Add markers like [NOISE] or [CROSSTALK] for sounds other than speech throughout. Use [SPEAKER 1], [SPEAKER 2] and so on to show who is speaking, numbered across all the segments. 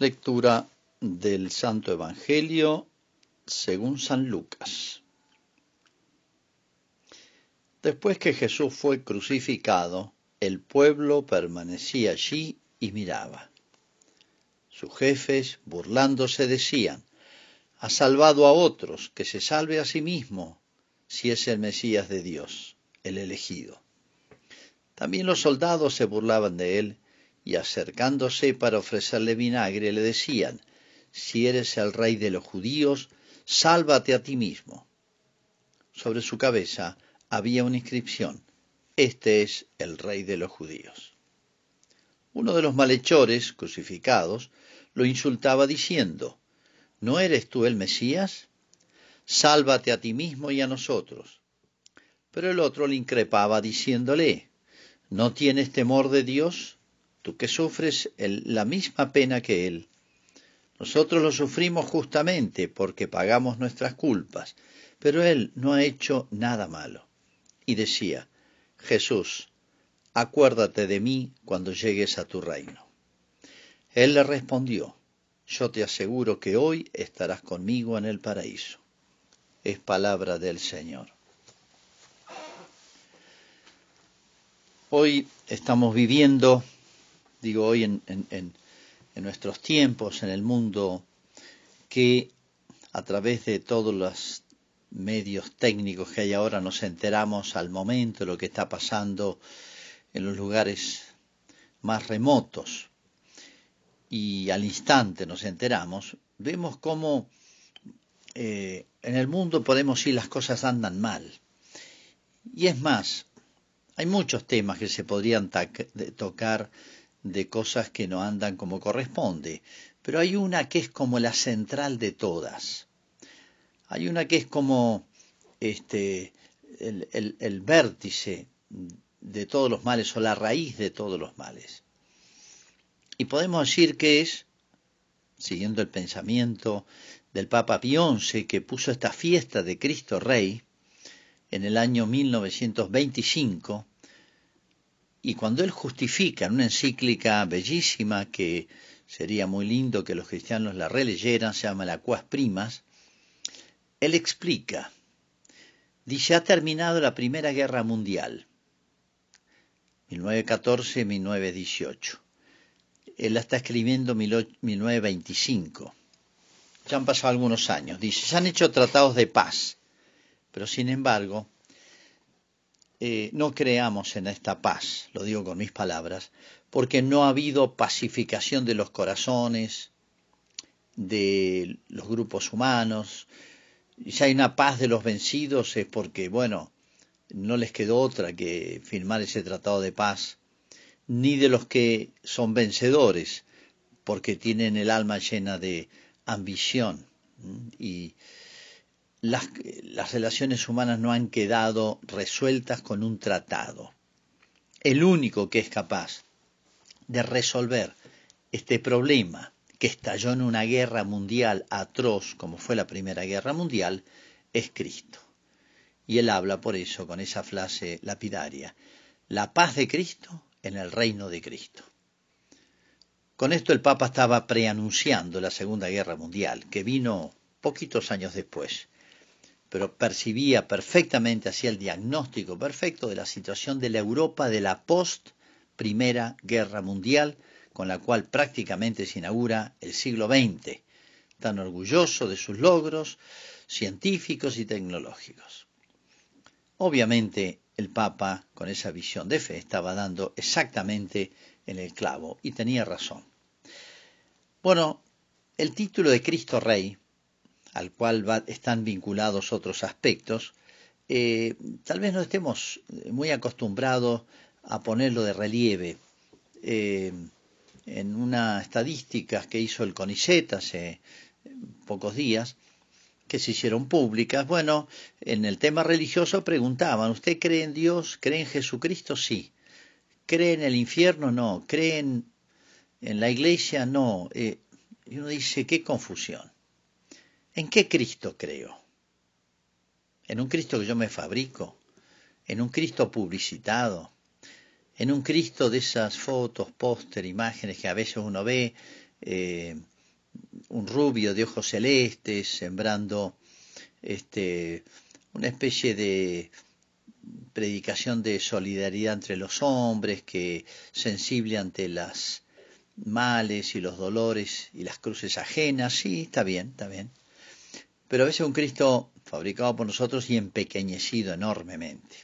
[SPEAKER 1] Lectura del Santo Evangelio según San Lucas. Después que Jesús fue crucificado, el pueblo permanecía allí y miraba. Sus jefes, burlándose, decían, ha salvado a otros, que se salve a sí mismo, si es el Mesías de Dios, el elegido. También los soldados se burlaban de él y acercándose para ofrecerle vinagre le decían, si eres el rey de los judíos, sálvate a ti mismo. Sobre su cabeza había una inscripción, este es el rey de los judíos. Uno de los malhechores, crucificados, lo insultaba diciendo, ¿no eres tú el Mesías? Sálvate a ti mismo y a nosotros. Pero el otro le increpaba diciéndole, ¿no tienes temor de Dios? Tú que sufres la misma pena que Él. Nosotros lo sufrimos justamente porque pagamos nuestras culpas, pero Él no ha hecho nada malo. Y decía, Jesús, acuérdate de mí cuando llegues a tu reino. Él le respondió, yo te aseguro que hoy estarás conmigo en el paraíso. Es palabra del Señor. Hoy estamos viviendo digo hoy en, nuestros tiempos, en el mundo, que a través de todos los medios técnicos que hay ahora nos enteramos al momento de lo que está pasando en los lugares más remotos y al instante nos enteramos, vemos cómo eh, en el mundo podemos ir las cosas andan mal. Y es más, hay muchos temas que se podrían tocar de cosas que no andan como corresponde, pero hay una que es como la central de todas. Hay una que es como este, el, el vértice de todos los males o la raíz de todos los males. Y podemos decir que es, siguiendo el pensamiento del Papa Pío XI, que puso esta fiesta de Cristo Rey en el año 1925, y cuando él justifica en una encíclica bellísima que sería muy lindo que los cristianos la releyeran, se llama la Cuas Primas, él explica, dice, ha terminado la Primera Guerra Mundial, 1914-1918. Él la está escribiendo en 1925. Ya han pasado algunos años. Dice, se han hecho tratados de paz, pero sin embargo, eh, no creamos en esta paz, lo digo con mis palabras, porque no ha habido pacificación de los corazones, de los grupos humanos. Si hay una paz de los vencidos es porque, bueno, no les quedó otra que firmar ese tratado de paz, ni de los que son vencedores, porque tienen el alma llena de ambición y las, relaciones humanas no han quedado resueltas con un tratado. El único que es capaz de resolver este problema que estalló en una guerra mundial atroz como fue la Primera Guerra Mundial es Cristo. Y él habla por eso con esa frase lapidaria, la paz de Cristo en el reino de Cristo. Con esto el Papa estaba preanunciando la Segunda Guerra Mundial, que vino poquitos años después pero percibía perfectamente, hacía el diagnóstico perfecto de la situación de la Europa de la post Primera Guerra Mundial, con la cual prácticamente se inaugura el siglo XX, tan orgulloso de sus logros científicos y tecnológicos. Obviamente el Papa, con esa visión de fe, estaba dando exactamente en el clavo y tenía razón. Bueno, el título de Cristo Rey al cual están vinculados otros aspectos, eh, tal vez no estemos muy acostumbrados a ponerlo de relieve. Eh, en una estadística que hizo el CONICET hace pocos días, que se hicieron públicas, bueno, en el tema religioso preguntaban, ¿usted cree en Dios? ¿Cree en Jesucristo? Sí. ¿Cree en el infierno? No. ¿Cree en, la iglesia? No. Eh, y uno dice, qué confusión. ¿En qué Cristo creo? ¿En un Cristo que yo me fabrico? ¿En un Cristo publicitado? ¿En un Cristo de esas fotos, póster, imágenes que a veces uno ve eh, un rubio de ojos celestes, sembrando este, una especie de predicación de solidaridad entre los hombres, que sensible ante las males y los dolores y las cruces ajenas, sí, está bien, está bien. Pero a veces un Cristo fabricado por nosotros y empequeñecido enormemente.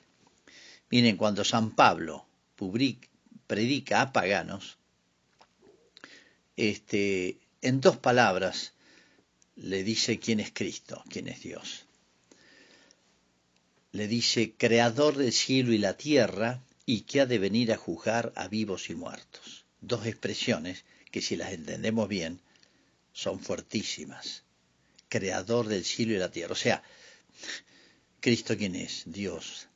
[SPEAKER 1] Miren, cuando San Pablo predica a paganos, este, en dos palabras le dice quién es Cristo, quién es Dios. Le dice, creador del cielo y la tierra, y que ha de venir a juzgar a vivos y muertos. Dos expresiones que si las entendemos bien son fuertísimas. Creador del cielo y la tierra. O sea, Cristo quién es? Dios,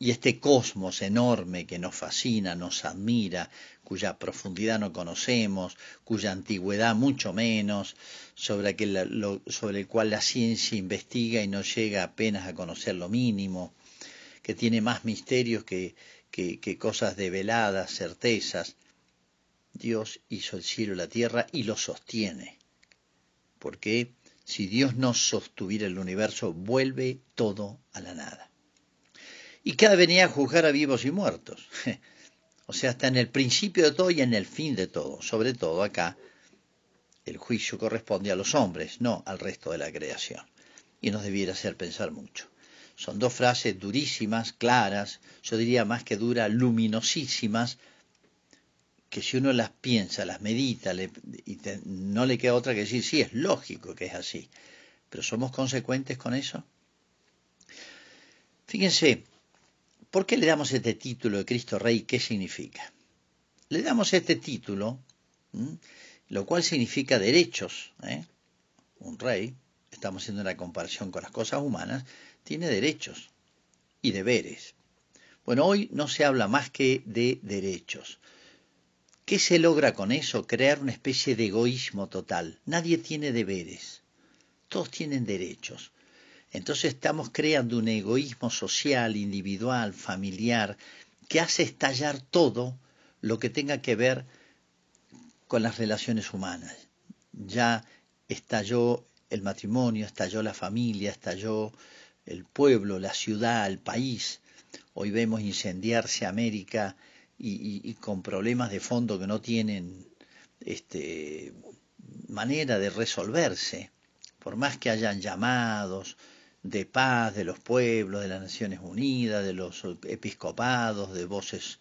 [SPEAKER 1] y este cosmos enorme que nos fascina, nos admira, cuya profundidad no conocemos, cuya antigüedad mucho menos, sobre, el cual la ciencia investiga y no llega apenas a conocer lo mínimo, que tiene más misterios que, que, que cosas develadas, certezas. Dios hizo el cielo y la tierra y lo sostiene. Porque si Dios no sostuviera el universo, vuelve todo a la nada y que venía a juzgar a vivos y muertos. [LAUGHS] o sea, está en el principio de todo y en el fin de todo. Sobre todo acá, el juicio corresponde a los hombres, no al resto de la creación. Y nos debiera hacer pensar mucho. Son dos frases durísimas, claras, yo diría más que duras, luminosísimas, que si uno las piensa, las medita, y no le queda otra que decir, sí, es lógico que es así. Pero ¿somos consecuentes con eso? Fíjense, ¿Por qué le damos este título de Cristo Rey? ¿Qué significa? Le damos este título, lo cual significa derechos. ¿eh? Un rey, estamos haciendo una comparación con las cosas humanas, tiene derechos y deberes. Bueno, hoy no se habla más que de derechos. ¿Qué se logra con eso? Crear una especie de egoísmo total. Nadie tiene deberes. Todos tienen derechos. Entonces estamos creando un egoísmo social, individual, familiar, que hace estallar todo lo que tenga que ver con las relaciones humanas. Ya estalló el matrimonio, estalló la familia, estalló el pueblo, la ciudad, el país. Hoy vemos incendiarse América y, con problemas de fondo que no tienen este, manera de resolverse. Por más que hayan llamados, de paz de los pueblos, de las Naciones Unidas, de los episcopados, de voces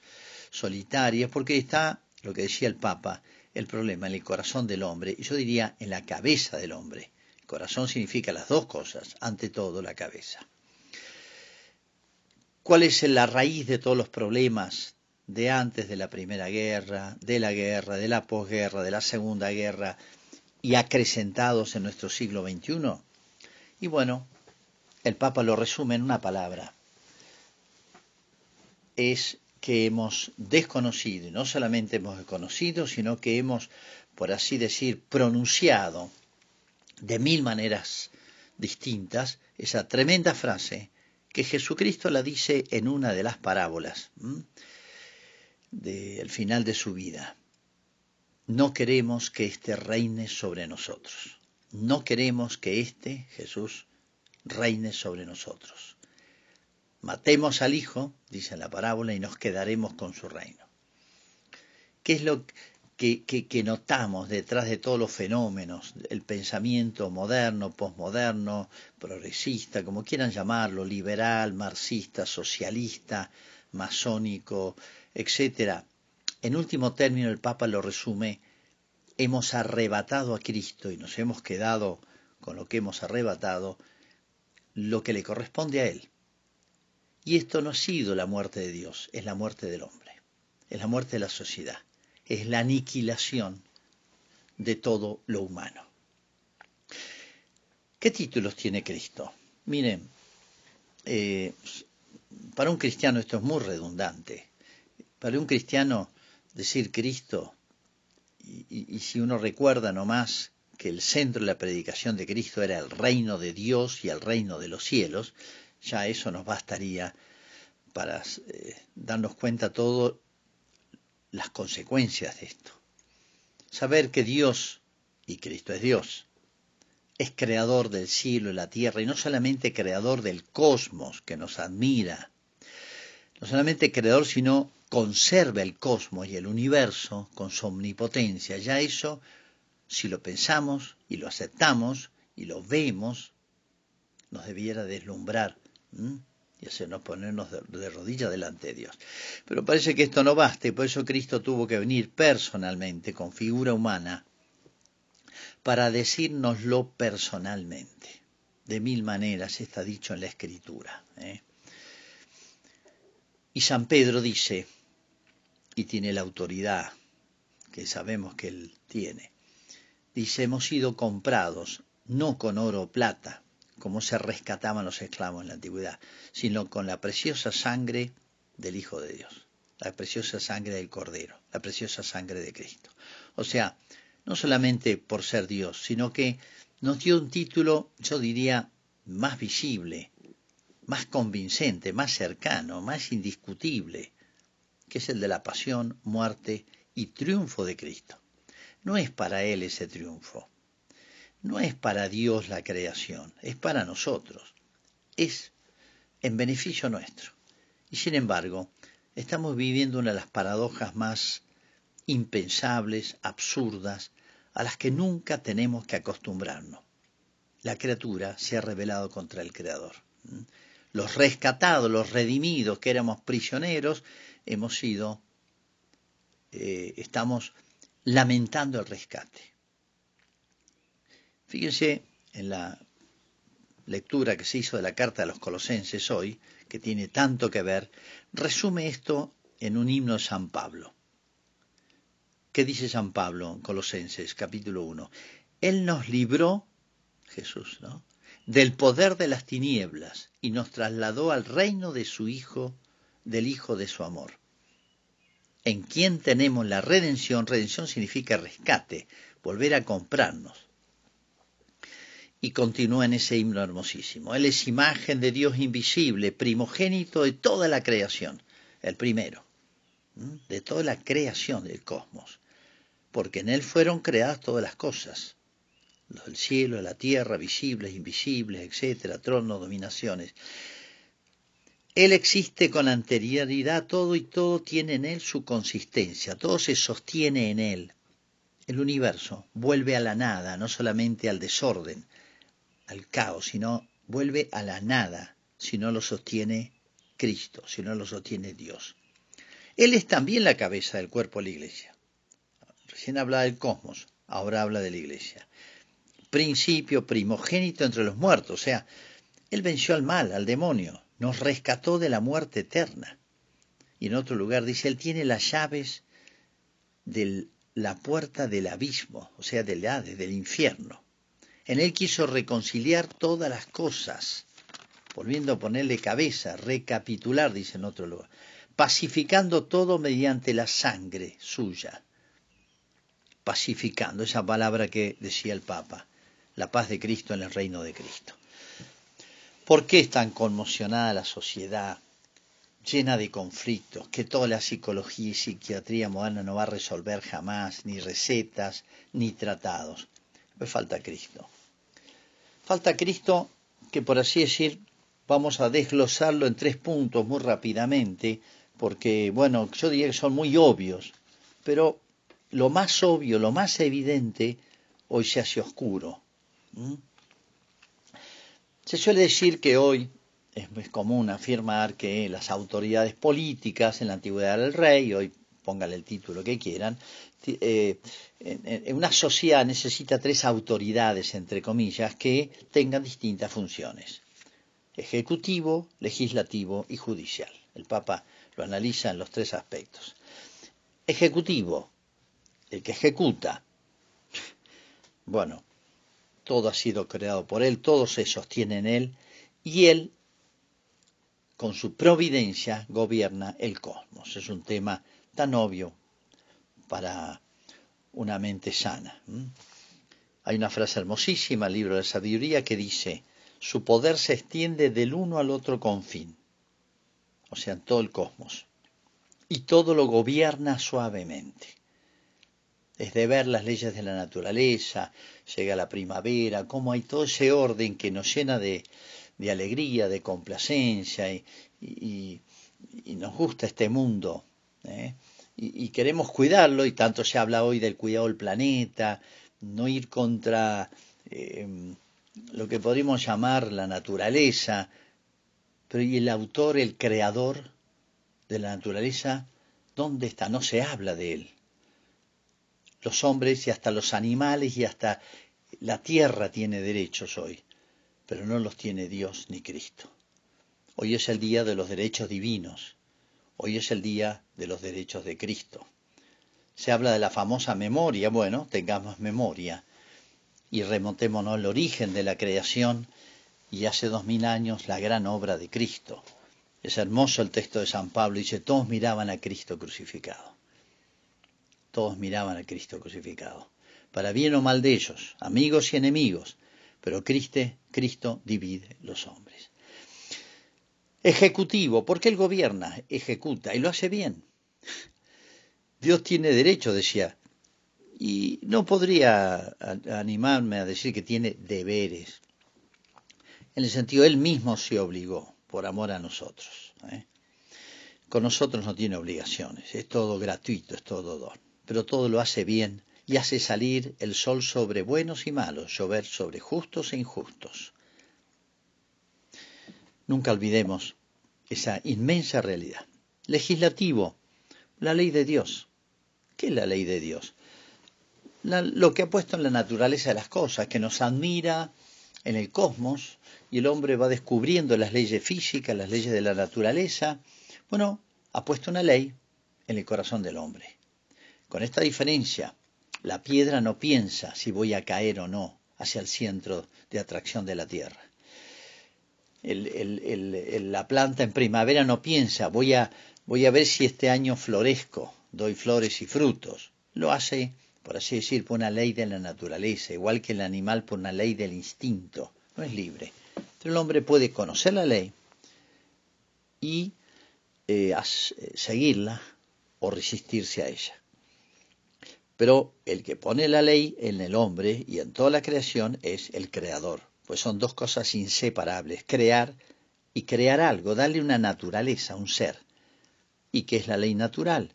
[SPEAKER 1] solitarias, porque está, lo que decía el Papa, el problema en el corazón del hombre, y yo diría en la cabeza del hombre. Corazón significa las dos cosas, ante todo la cabeza. ¿Cuál es la raíz de todos los problemas de antes de la Primera Guerra, de la guerra, de la posguerra, de la Segunda Guerra y acrecentados en nuestro siglo XXI? Y bueno, el Papa lo resume en una palabra. Es que hemos desconocido, y no solamente hemos desconocido, sino que hemos, por así decir, pronunciado de mil maneras distintas esa tremenda frase que Jesucristo la dice en una de las parábolas del final de su vida. No queremos que éste reine sobre nosotros. No queremos que éste, Jesús, reine sobre nosotros. Matemos al Hijo, dice la parábola, y nos quedaremos con su reino. ¿Qué es lo que, que, notamos detrás de todos los fenómenos, el pensamiento moderno, posmoderno, progresista, como quieran llamarlo, liberal, marxista, socialista, masónico, etcétera? En último término, el Papa lo resume, hemos arrebatado a Cristo y nos hemos quedado con lo que hemos arrebatado lo que le corresponde a él. Y esto no ha sido la muerte de Dios, es la muerte del hombre, es la muerte de la sociedad, es la aniquilación de todo lo humano. ¿Qué títulos tiene Cristo? Miren, eh, para un cristiano esto es muy redundante. Para un cristiano decir Cristo, y, si uno recuerda nomás que el centro de la predicación de Cristo era el reino de Dios y el reino de los cielos, ya eso nos bastaría para eh, darnos cuenta todas las consecuencias de esto. saber que Dios, y Cristo es Dios, es creador del cielo y la tierra, y no solamente creador del cosmos que nos admira, no solamente creador, sino conserva el cosmos y el universo con su omnipotencia. Ya eso, si lo pensamos y lo aceptamos y lo vemos, nos debiera deslumbrar y hacernos ponernos de, rodillas delante de Dios. Pero parece que esto no basta y por eso Cristo tuvo que venir personalmente, con figura humana, para decírnoslo personalmente. De mil maneras está dicho en la Escritura. ¿eh? Y San Pedro dice, y tiene la autoridad que sabemos que él tiene, dice, hemos sido comprados no con oro o plata, como se rescataban los esclavos en la antigüedad, sino con la preciosa sangre del Hijo de Dios, la preciosa sangre del Cordero, la preciosa sangre de Cristo. O sea, no solamente por ser Dios, sino que nos dio un título, yo diría, más visible, más convincente, más cercano, más indiscutible, que es el de la pasión, muerte y triunfo de Cristo. No es para Él ese triunfo, no es para Dios la creación, es para nosotros, es en beneficio nuestro. Y sin embargo, estamos viviendo una de las paradojas más impensables, absurdas, a las que nunca tenemos que acostumbrarnos. La criatura se ha rebelado contra el Creador. Los rescatados, los redimidos, que éramos prisioneros, hemos sido, eh, estamos lamentando el rescate. Fíjense en la lectura que se hizo de la carta de los colosenses hoy, que tiene tanto que ver, resume esto en un himno de San Pablo. ¿Qué dice San Pablo en Colosenses capítulo 1? Él nos libró, Jesús, ¿no? del poder de las tinieblas y nos trasladó al reino de su Hijo, del Hijo de su amor. En quien tenemos la redención, redención significa rescate, volver a comprarnos y continúa en ese himno hermosísimo. Él es imagen de Dios invisible, primogénito de toda la creación, el primero, de toda la creación del cosmos, porque en Él fueron creadas todas las cosas, los del cielo, la tierra, visibles, invisibles, etcétera, tronos, dominaciones. Él existe con anterioridad todo y todo tiene en Él su consistencia, todo se sostiene en Él. El universo vuelve a la nada, no solamente al desorden, al caos, sino vuelve a la nada si no lo sostiene Cristo, si no lo sostiene Dios. Él es también la cabeza del cuerpo de la iglesia. Recién hablaba del cosmos, ahora habla de la iglesia. Principio primogénito entre los muertos, o sea, Él venció al mal, al demonio, nos rescató de la muerte eterna. Y en otro lugar dice, Él tiene las llaves de la puerta del abismo, o sea, del Hades, del infierno. En él quiso reconciliar todas las cosas, volviendo a ponerle cabeza, recapitular, dice en otro lugar, pacificando todo mediante la sangre suya. Pacificando, esa palabra que decía el Papa, la paz de Cristo en el reino de Cristo. ¿Por qué es tan conmocionada la sociedad, llena de conflictos, que toda la psicología y psiquiatría moderna no va a resolver jamás, ni recetas, ni tratados? Me falta Cristo. Falta Cristo que por así decir vamos a desglosarlo en tres puntos muy rápidamente, porque bueno, yo diría que son muy obvios, pero lo más obvio, lo más evidente, hoy se hace oscuro. Se suele decir que hoy es, es, común afirmar que las autoridades políticas en la antigüedad del rey, hoy póngale el título que quieran, eh, una sociedad necesita tres autoridades, entre comillas, que tengan distintas funciones. Ejecutivo, legislativo y judicial. El Papa lo analiza en los tres aspectos. Ejecutivo, el que ejecuta. Bueno, todo ha sido creado por él, todo se sostiene en él, y él, con su providencia, gobierna el cosmos. Es un tema tan obvio para una mente sana. Hay una frase hermosísima, el libro de sabiduría, que dice, su poder se extiende del uno al otro confín, o sea, en todo el cosmos, y todo lo gobierna suavemente. Es de ver las leyes de la naturaleza, llega la primavera, cómo hay todo ese orden que nos llena de, alegría, de complacencia y, nos gusta este mundo. ¿eh? Y, queremos cuidarlo y tanto se habla hoy del cuidado del planeta, no ir contra em, lo que podríamos llamar la naturaleza, pero ¿y el autor, el creador de la naturaleza, dónde está? No se habla de él los hombres y hasta los animales y hasta la tierra tiene derechos hoy, pero no los tiene Dios ni Cristo. Hoy es el día de los derechos divinos, hoy es el día de los derechos de Cristo. Se habla de la famosa memoria, bueno, tengamos memoria y remontémonos al origen de la creación y hace dos mil años la gran obra de Cristo. Es hermoso el texto de San Pablo, dice, todos miraban a Cristo crucificado todos miraban a Cristo crucificado, para bien o mal de ellos, amigos y enemigos, pero Cristo divide los hombres. Ejecutivo, porque Él gobierna, ejecuta y lo hace bien. Dios tiene derecho, decía, y no podría animarme a decir que tiene deberes. En el sentido, Él mismo se obligó por amor a nosotros. ¿eh? Con nosotros no tiene obligaciones, es todo gratuito, es todo don pero todo lo hace bien y hace salir el sol sobre buenos y malos, llover sobre justos e injustos. Nunca olvidemos esa inmensa realidad. Legislativo, la ley de Dios. ¿Qué es la ley de Dios? lo que ha puesto en la naturaleza de las cosas, que nos admira en el cosmos y el hombre va descubriendo las leyes físicas, las leyes de la naturaleza. Bueno, ha puesto una ley en el corazón del hombre. Con esta diferencia, la piedra no piensa si voy a caer o no hacia el centro de atracción de la Tierra. la planta en primavera no piensa, voy a, ver si este año florezco, doy flores y frutos. Lo hace, por así decir, por una ley de la naturaleza, igual que el animal por una ley del instinto. No es libre. Pero el hombre puede conocer la ley y eh, seguirla o resistirse a ella. Pero el que pone la ley en el hombre y en toda la creación es el creador, pues son dos cosas inseparables, crear y crear algo, darle una naturaleza, un ser. ¿Y qué es la ley natural?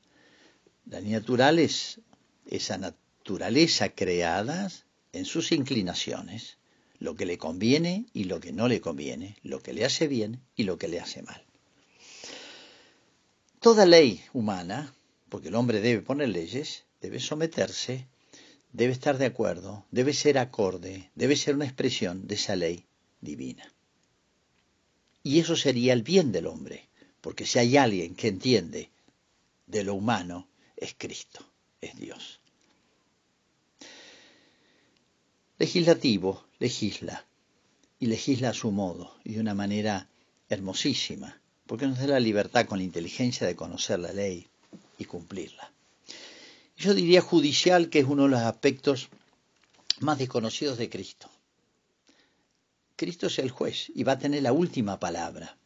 [SPEAKER 1] La ley natural es esa naturaleza creada en sus inclinaciones, lo que le conviene y lo que no le conviene, lo que le hace bien y lo que le hace mal. Toda ley humana, porque el hombre debe poner leyes, debe someterse, debe estar de acuerdo, debe ser acorde, debe ser una expresión de esa ley divina. Y eso sería el bien del hombre, porque si hay alguien que entiende de lo humano, es Cristo, es Dios. Legislativo, legisla, y legisla a su modo, y de una manera hermosísima, porque nos da la libertad con la inteligencia de conocer la ley y cumplirla. Yo diría judicial, que es uno de los aspectos más desconocidos de Cristo. Cristo es el juez y va a tener la última palabra.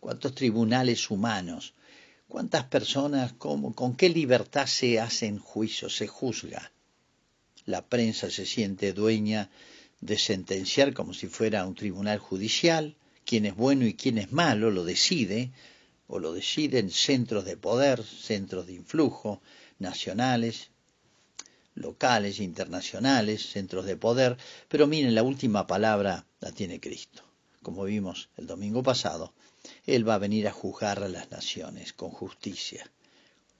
[SPEAKER 1] ¿Cuántos tribunales humanos? ¿Cuántas personas? ¿Con qué libertad se hacen juicios, se juzga? La prensa se siente dueña de sentenciar como si fuera un tribunal judicial. Quién es bueno y quién es malo lo decide, o lo deciden centros de poder, centros de influjo, nacionales, locales, internacionales, centros de poder, pero miren, la última palabra la tiene Cristo. Como vimos el domingo pasado, Él va a venir a juzgar a las naciones con justicia.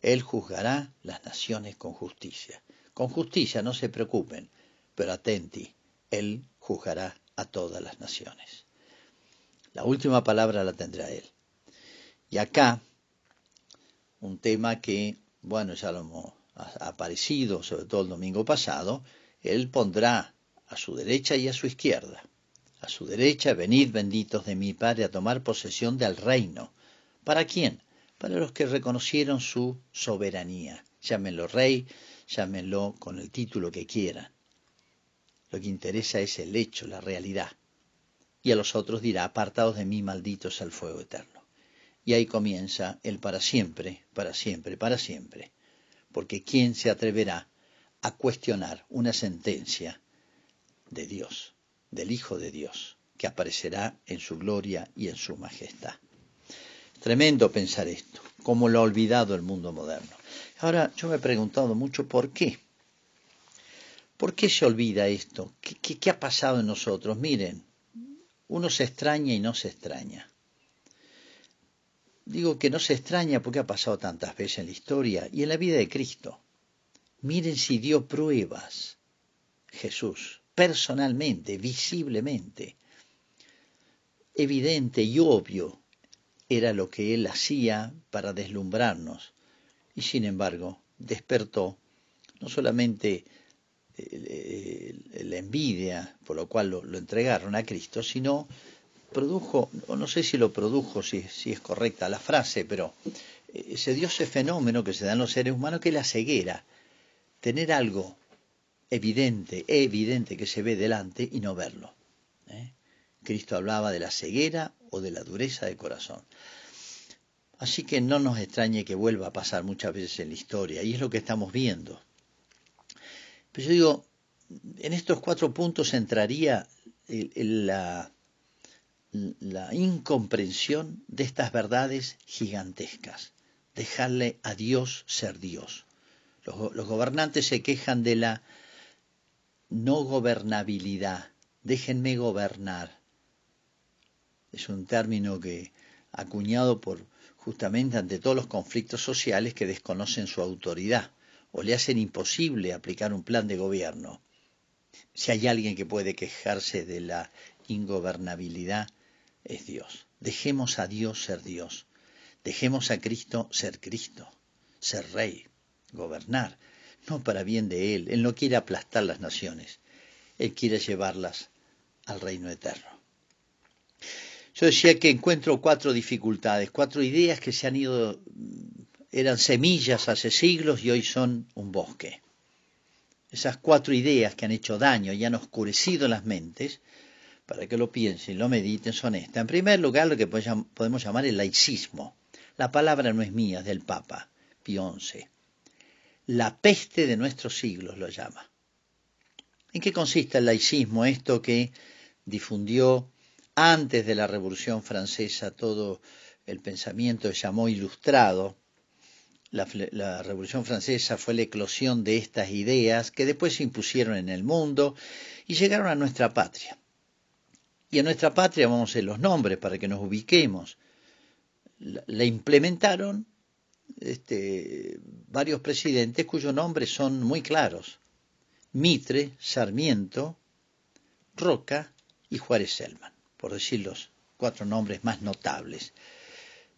[SPEAKER 1] Él juzgará las naciones con justicia. Con justicia, no se preocupen, pero atenti, Él juzgará a todas las naciones. La última palabra la tendrá Él. Y acá, un tema que bueno, ya lo hemos aparecido, sobre todo el domingo pasado, Él pondrá a su derecha y a su izquierda. A su derecha, venid benditos de mi Padre a tomar posesión del reino. ¿Para quién? Para los que reconocieron su soberanía. Llámenlo rey, llámenlo con el título que quieran. Lo que interesa es el hecho, la realidad. Y a los otros dirá, apartados de mí, malditos al fuego eterno. Y ahí comienza el para siempre, para siempre, para siempre. Porque ¿quién se atreverá a cuestionar una sentencia de Dios, del Hijo de Dios, que aparecerá en su gloria y en su majestad. Tremendo pensar esto, como lo ha olvidado el mundo moderno. Ahora, yo me he preguntado mucho por qué. ¿Por qué se olvida esto? ¿Qué, qué ha pasado en nosotros? Miren, uno se extraña y no se extraña. Digo que no se extraña porque ha pasado tantas veces en la historia y en la vida de Cristo. Miren si dio pruebas Jesús, personalmente, visiblemente. Evidente y obvio era lo que él hacía para deslumbrarnos y sin embargo despertó no solamente la envidia por lo cual lo, entregaron a Cristo, sino produjo, no sé si lo produjo, si, si es correcta la frase, pero eh, se dio ese fenómeno que se da en los seres humanos que es la ceguera, tener algo evidente, evidente que se ve delante y no verlo. ¿eh? Cristo hablaba de la ceguera o de la dureza de corazón. Así que no nos extrañe que vuelva a pasar muchas veces en la historia, y es lo que estamos viendo. Pero yo digo, en estos cuatro puntos entraría la, la incomprensión de estas verdades gigantescas, dejarle a Dios ser Dios. Los, gobernantes se quejan de la no gobernabilidad, déjenme gobernar. Es un término que acuñado por justamente ante todos los conflictos sociales que desconocen su autoridad o le hacen imposible aplicar un plan de gobierno. Si hay alguien que puede quejarse de la ingobernabilidad, es Dios. Dejemos a Dios ser Dios. Dejemos a Cristo ser Cristo, ser Rey, gobernar, no para bien de Él. Él no quiere aplastar las naciones, Él quiere llevarlas al reino eterno. Yo decía que encuentro cuatro dificultades, cuatro ideas que se han ido eran semillas hace siglos y hoy son un bosque. Esas cuatro ideas que han hecho daño y han oscurecido las mentes, para que lo piensen y lo mediten, son estas. En primer lugar, lo que podemos llamar el laicismo. La palabra no es mía, es del Papa Pío XI. La peste de nuestros siglos lo llama. ¿En qué consiste el laicismo? Esto que difundió antes de la Revolución Francesa todo el pensamiento que llamó ilustrado, la, Revolución Francesa fue la eclosión de estas ideas que después se impusieron en el mundo y llegaron a nuestra patria. Y a nuestra patria vamos a hacer los nombres para que nos ubiquemos. La, implementaron este, varios presidentes cuyos nombres son muy claros. Mitre, Sarmiento, Roca y Juárez Selman, por decir los cuatro nombres más notables.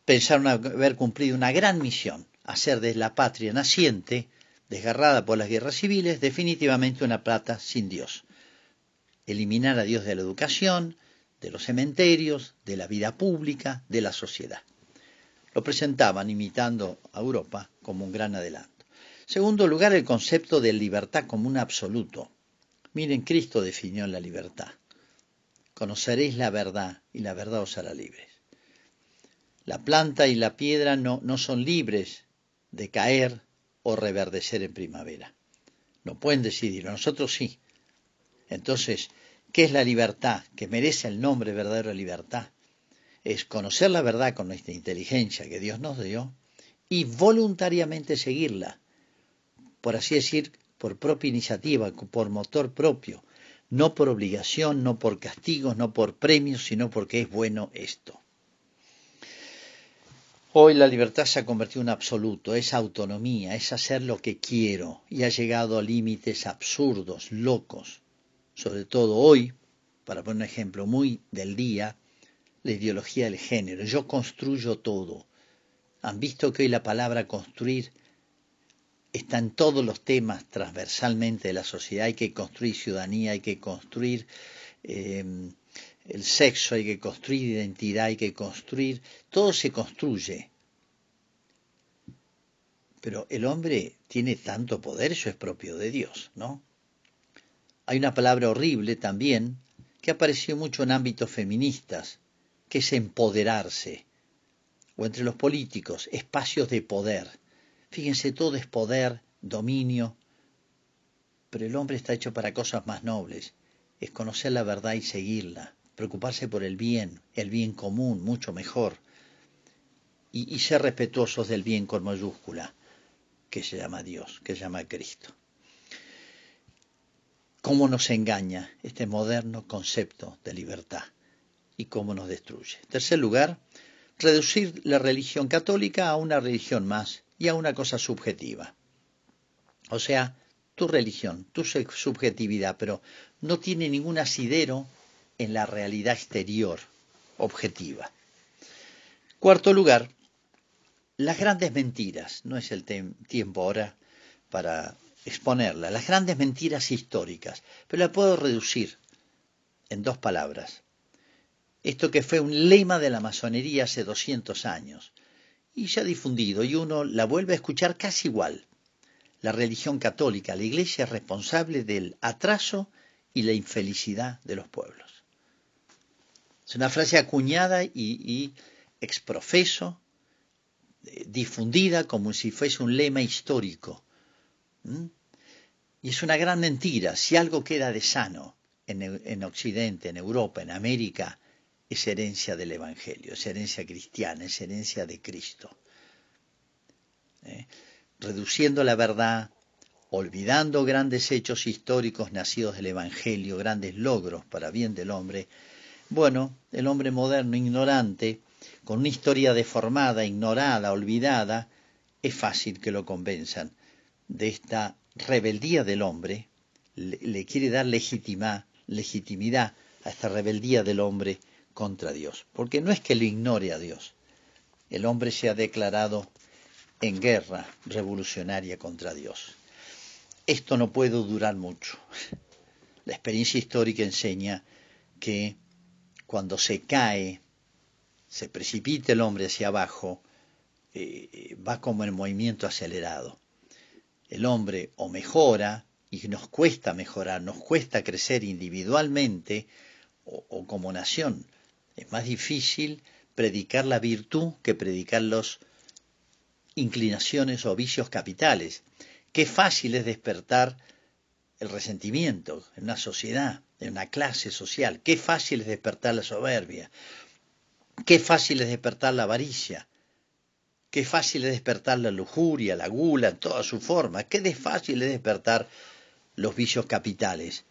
[SPEAKER 1] Pensaron haber cumplido una gran misión, hacer de la patria naciente, desgarrada por las guerras civiles, definitivamente una plata sin Dios. Eliminar a Dios de la educación, de los cementerios, de la vida pública, de la sociedad. Lo presentaban imitando a Europa como un gran adelanto. Segundo lugar, el concepto de libertad como un absoluto. Miren, Cristo definió la libertad. Conoceréis la verdad y la verdad os hará libres. La planta y la piedra no, no son libres de caer o reverdecer en primavera. No pueden decidirlo, nosotros sí. Entonces, ¿qué es la libertad? Que merece el nombre verdadero libertad. Es conocer la verdad con nuestra inteligencia que Dios nos dio y voluntariamente seguirla. Por así decir, por propia iniciativa, por motor propio, no por obligación, no por castigos, no por premios, sino porque es bueno esto. Hoy la libertad se ha convertido en absoluto, es autonomía, es hacer lo que quiero y ha llegado a límites absurdos, locos. Sobre todo hoy, para poner un ejemplo muy del día, la ideología del género. Yo construyo todo. Han visto que hoy la palabra construir está en todos los temas transversalmente de la sociedad. Hay que construir ciudadanía, hay que construir eh, el sexo, hay que construir identidad, hay que construir, todo se construye. Pero el hombre tiene tanto poder, eso es propio de Dios, ¿no? Hay una palabra horrible también que apareció mucho en ámbitos feministas, que es empoderarse, o entre los políticos, espacios de poder. Fíjense, todo es poder, dominio. pero el hombre está hecho para cosas más nobles. Es conocer la verdad y seguirla, preocuparse por el bien, el bien común, mucho mejor, y, ser respetuosos del bien con mayúscula, que se llama Dios, que se llama Cristo. ¿Cómo nos engaña este moderno concepto de libertad y cómo nos destruye? En tercer lugar, reducir la religión católica a una religión más y a una cosa subjetiva. O sea, tu religión, tu subjetividad, pero no tiene ningún asidero en la realidad exterior, objetiva. Cuarto lugar, las grandes mentiras. No es el tiempo ahora para exponerlas. Las grandes mentiras históricas. Pero la puedo reducir en dos palabras. Esto que fue un lema de la masonería hace 200 años y se ha difundido y uno la vuelve a escuchar casi igual. La religión católica, la iglesia es responsable del atraso y la infelicidad de los pueblos. Es una frase acuñada y, exprofeso, eh, difundida como si fuese un lema histórico. Y es una gran mentira. Si algo queda de sano en Occidente, en Europa, en América, es herencia del Evangelio, es herencia cristiana, es herencia de Cristo. ¿Eh? Reduciendo la verdad, olvidando grandes hechos históricos nacidos del Evangelio, grandes logros para bien del hombre, bueno, el hombre moderno, ignorante, con una historia deformada, ignorada, olvidada, es fácil que lo convenzan de esta rebeldía del hombre, le, quiere dar legitimidad a esta rebeldía del hombre contra Dios. Porque no es que lo ignore a Dios. El hombre se ha declarado en guerra revolucionaria contra Dios. Esto no puede durar mucho. La experiencia histórica enseña que cuando se cae, se precipita el hombre hacia abajo, eh, va como en movimiento acelerado. El hombre o mejora, y nos cuesta mejorar, nos cuesta crecer individualmente o como nación, es más difícil predicar la virtud que predicar las inclinaciones o vicios capitales. Qué fácil es despertar el resentimiento en una sociedad, en una clase social. Qué fácil es despertar la soberbia. Qué fácil es despertar la avaricia. Qué fácil es despertar la lujuria, la gula en toda su forma. Qué fácil es despertar los vicios capitales.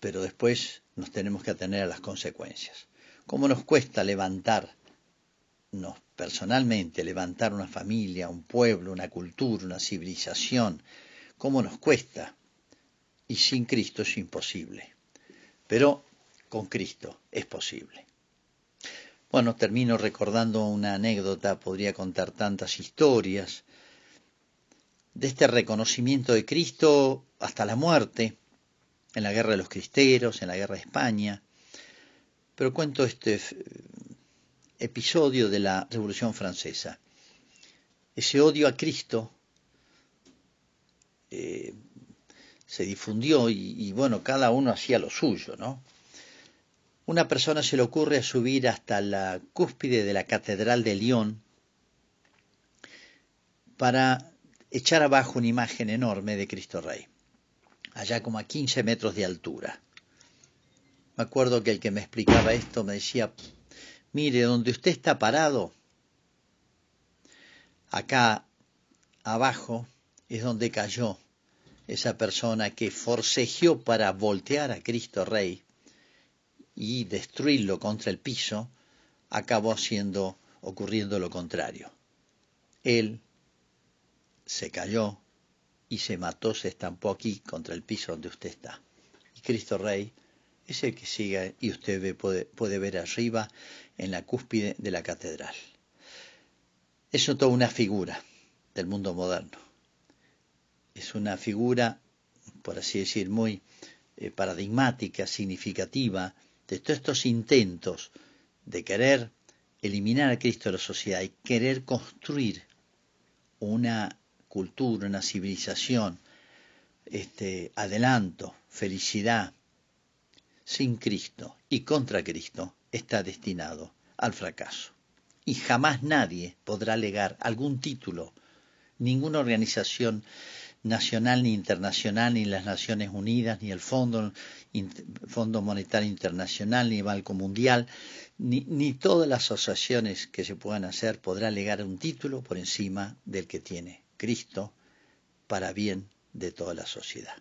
[SPEAKER 1] Pero después nos tenemos que atener a las consecuencias cómo nos cuesta levantarnos personalmente, levantar una familia, un pueblo, una cultura, una civilización, cómo nos cuesta. Y sin Cristo es imposible. Pero con Cristo es posible. Bueno, termino recordando una anécdota, podría contar tantas historias, de este reconocimiento de Cristo hasta la muerte, en la guerra de los cristeros, en la guerra de España, pero cuento este episodio de la Revolución Francesa. Ese odio a Cristo eh, se difundió y, bueno, cada uno hacía lo suyo, ¿no? Una persona se le ocurre subir hasta la cúspide de la Catedral de Lyon para echar abajo una imagen enorme de Cristo Rey, allá como a 15 metros de altura. Me acuerdo que el que me explicaba esto me decía, mire, donde usted está parado, acá abajo es donde cayó esa persona que forcejeó para voltear a Cristo Rey y destruirlo contra el piso, acabó siendo ocurriendo lo contrario. Él se cayó y se mató, se estampó aquí contra el piso donde usted está. Y Cristo Rey es el que sigue y usted puede, puede ver arriba en la cúspide de la catedral. Es toda una figura del mundo moderno. Es una figura, por así decir, muy eh, paradigmática, significativa de todos estos intentos de querer eliminar a Cristo de la sociedad y querer construir una cultura, una civilización, este, adelanto, felicidad, sin Cristo y contra Cristo está destinado al fracaso. Y jamás nadie podrá alegar algún título, ninguna organización nacional ni internacional, ni las Naciones Unidas, ni el Fondo, Fondo Monetario Internacional, ni el Banco Mundial, ni, todas las asociaciones que se puedan hacer podrá legar un título por encima del que tiene Cristo para bien de toda la sociedad.